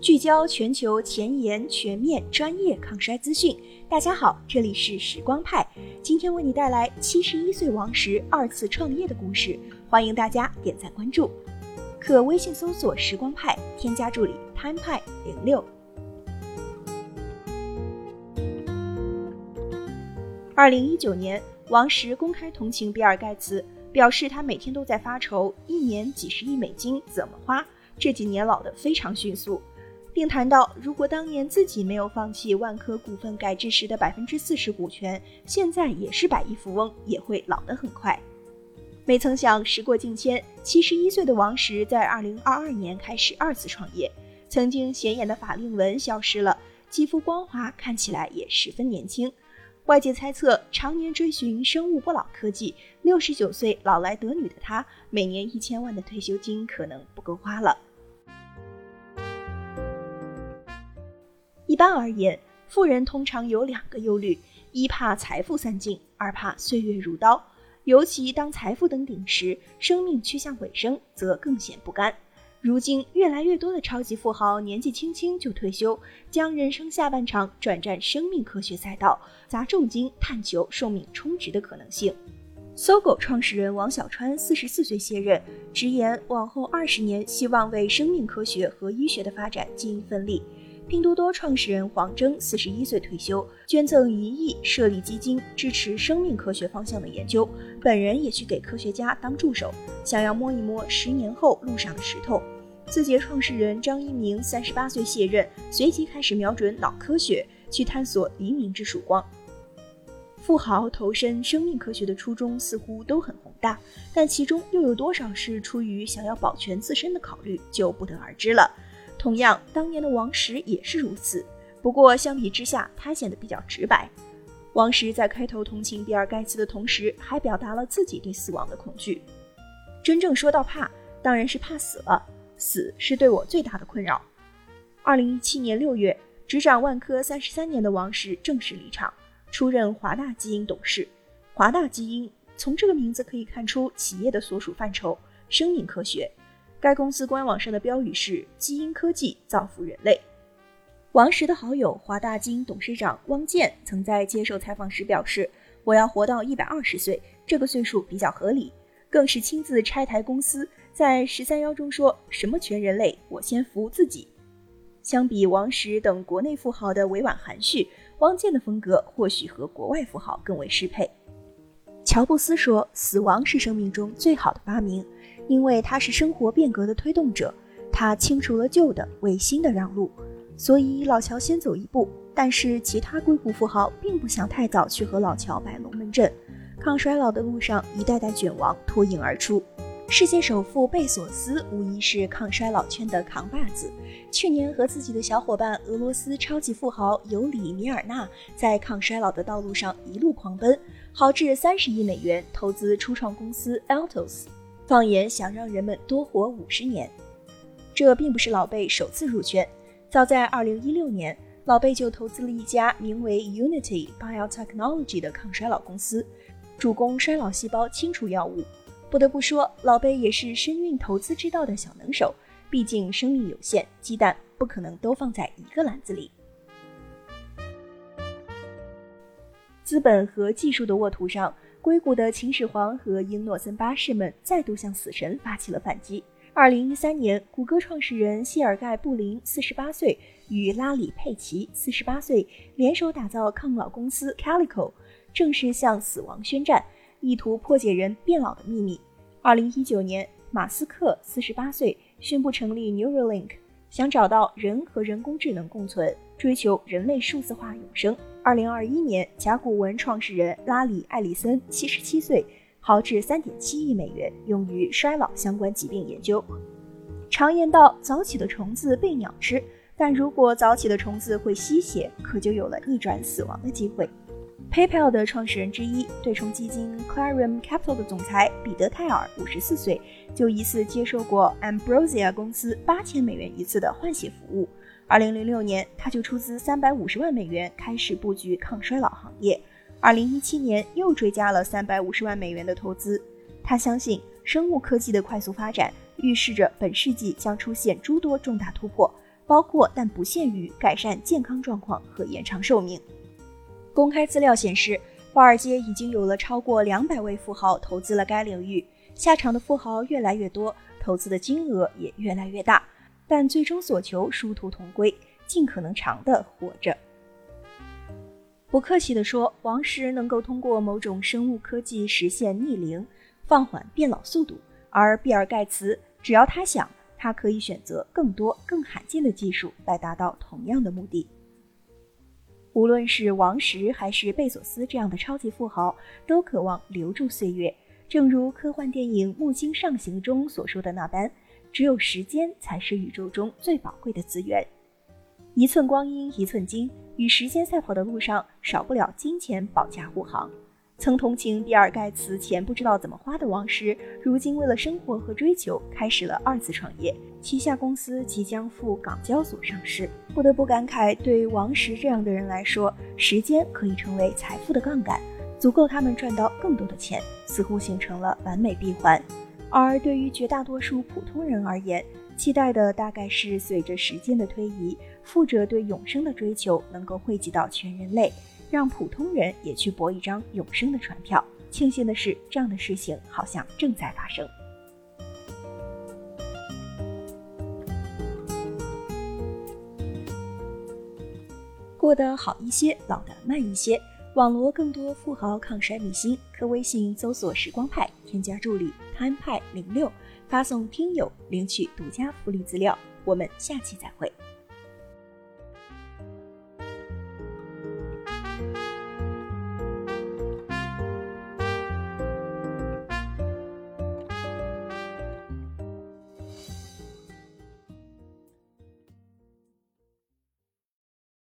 聚焦全球前沿、全面、专业抗衰资讯。大家好，这里是时光派，今天为你带来七十一岁王石二次创业的故事。欢迎大家点赞关注，可微信搜索“时光派”，添加助理 “time 派零六”。二零一九年，王石公开同情比尔盖茨，表示他每天都在发愁，一年几十亿美金怎么花？这几年老得非常迅速。并谈到，如果当年自己没有放弃万科股份改制时的百分之四十股权，现在也是百亿富翁，也会老得很快。没曾想，时过境迁，七十一岁的王石在二零二二年开始二次创业，曾经显眼的法令纹消失了，肌肤光滑，看起来也十分年轻。外界猜测，常年追寻生物不老科技，六十九岁老来得女的他，每年一千万的退休金可能不够花了。一般而言，富人通常有两个忧虑：一怕财富散尽，二怕岁月如刀。尤其当财富登顶时，生命趋向尾声，则更显不甘。如今，越来越多的超级富豪年纪轻轻就退休，将人生下半场转战生命科学赛道，砸重金探求寿命充值的可能性。搜狗创始人王小川四十四岁卸任，直言往后二十年希望为生命科学和医学的发展尽一份力。拼多多创始人黄峥四十一岁退休，捐赠一亿设立基金支持生命科学方向的研究，本人也去给科学家当助手，想要摸一摸十年后路上的石头。字节创始人张一鸣三十八岁卸任，随即开始瞄准脑科学，去探索黎明之曙光。富豪投身生命科学的初衷似乎都很宏大，但其中又有多少是出于想要保全自身的考虑，就不得而知了。同样，当年的王石也是如此。不过相比之下，他显得比较直白。王石在开头同情比尔盖茨的同时，还表达了自己对死亡的恐惧。真正说到怕，当然是怕死了。死是对我最大的困扰。二零一七年六月，执掌万科三十三年的王石正式离场，出任华大基因董事。华大基因从这个名字可以看出企业的所属范畴——生命科学。该公司官网上的标语是“基因科技造福人类”。王石的好友华大基因董事长汪建曾在接受采访时表示：“我要活到一百二十岁，这个岁数比较合理。”更是亲自拆台公司，在“十三幺”中说什么“全人类，我先服务自己”。相比王石等国内富豪的委婉含蓄，汪建的风格或许和国外富豪更为适配。乔布斯说：“死亡是生命中最好的发明。”因为他是生活变革的推动者，他清除了旧的，为新的让路，所以老乔先走一步。但是其他硅谷富豪并不想太早去和老乔摆龙门阵，抗衰老的路上，一代代卷王脱颖而出。世界首富贝索斯无疑是抗衰老圈的扛把子，去年和自己的小伙伴俄罗斯超级富豪尤里米尔纳在抗衰老的道路上一路狂奔，豪掷三十亿美元投资初创公司 Altos。放眼想让人们多活五十年，这并不是老贝首次入圈。早在二零一六年，老贝就投资了一家名为 Unity Biotechnology 的抗衰老公司，主攻衰老细胞清除药物。不得不说，老贝也是深谙投资之道的小能手。毕竟生命有限，鸡蛋不可能都放在一个篮子里。资本和技术的沃土上。硅谷的秦始皇和英诺森八世们再度向死神发起了反击。二零一三年，谷歌创始人谢尔盖·布林四十八岁，与拉里·佩奇四十八岁联手打造抗老公司 Calico，正式向死亡宣战，意图破解人变老的秘密。二零一九年，马斯克四十八岁宣布成立 Neuralink，想找到人和人工智能共存，追求人类数字化永生。二零二一年，甲骨文创始人拉里·艾里森七十七岁，豪掷三点七亿美元用于衰老相关疾病研究。常言道，早起的虫子被鸟吃，但如果早起的虫子会吸血，可就有了逆转死亡的机会。PayPal 的创始人之一，对冲基金 Clarium Capital 的总裁彼得·泰尔五十四岁，就疑似接受过 Ambrosia 公司八千美元一次的换血服务。二零零六年，他就出资三百五十万美元开始布局抗衰老行业。二零一七年又追加了三百五十万美元的投资。他相信，生物科技的快速发展预示着本世纪将出现诸多重大突破，包括但不限于改善健康状况和延长寿命。公开资料显示，华尔街已经有了超过两百位富豪投资了该领域，下场的富豪越来越多，投资的金额也越来越大，但最终所求殊途同归，尽可能长的活着。不客气地说，王石能够通过某种生物科技实现逆龄，放缓变老速度，而比尔盖茨只要他想，他可以选择更多更罕见的技术来达到同样的目的。无论是王石还是贝索斯这样的超级富豪，都渴望留住岁月，正如科幻电影《木星上行》中所说的那般，只有时间才是宇宙中最宝贵的资源。一寸光阴一寸金，与时间赛跑的路上，少不了金钱保驾护航。曾同情比尔盖茨钱不知道怎么花的王石，如今为了生活和追求，开始了二次创业，旗下公司即将赴港交所上市。不得不感慨，对王石这样的人来说，时间可以成为财富的杠杆，足够他们赚到更多的钱，似乎形成了完美闭环。而对于绝大多数普通人而言，期待的大概是随着时间的推移，富者对永生的追求能够惠及到全人类，让普通人也去博一张永生的船票。庆幸的是，这样的事情好像正在发生。过得好一些，老得慢一些。网罗更多富豪抗衰秘辛，可微信搜索“时光派”，添加助理摊派零六”。发送听友领取独家福利资料，我们下期再会。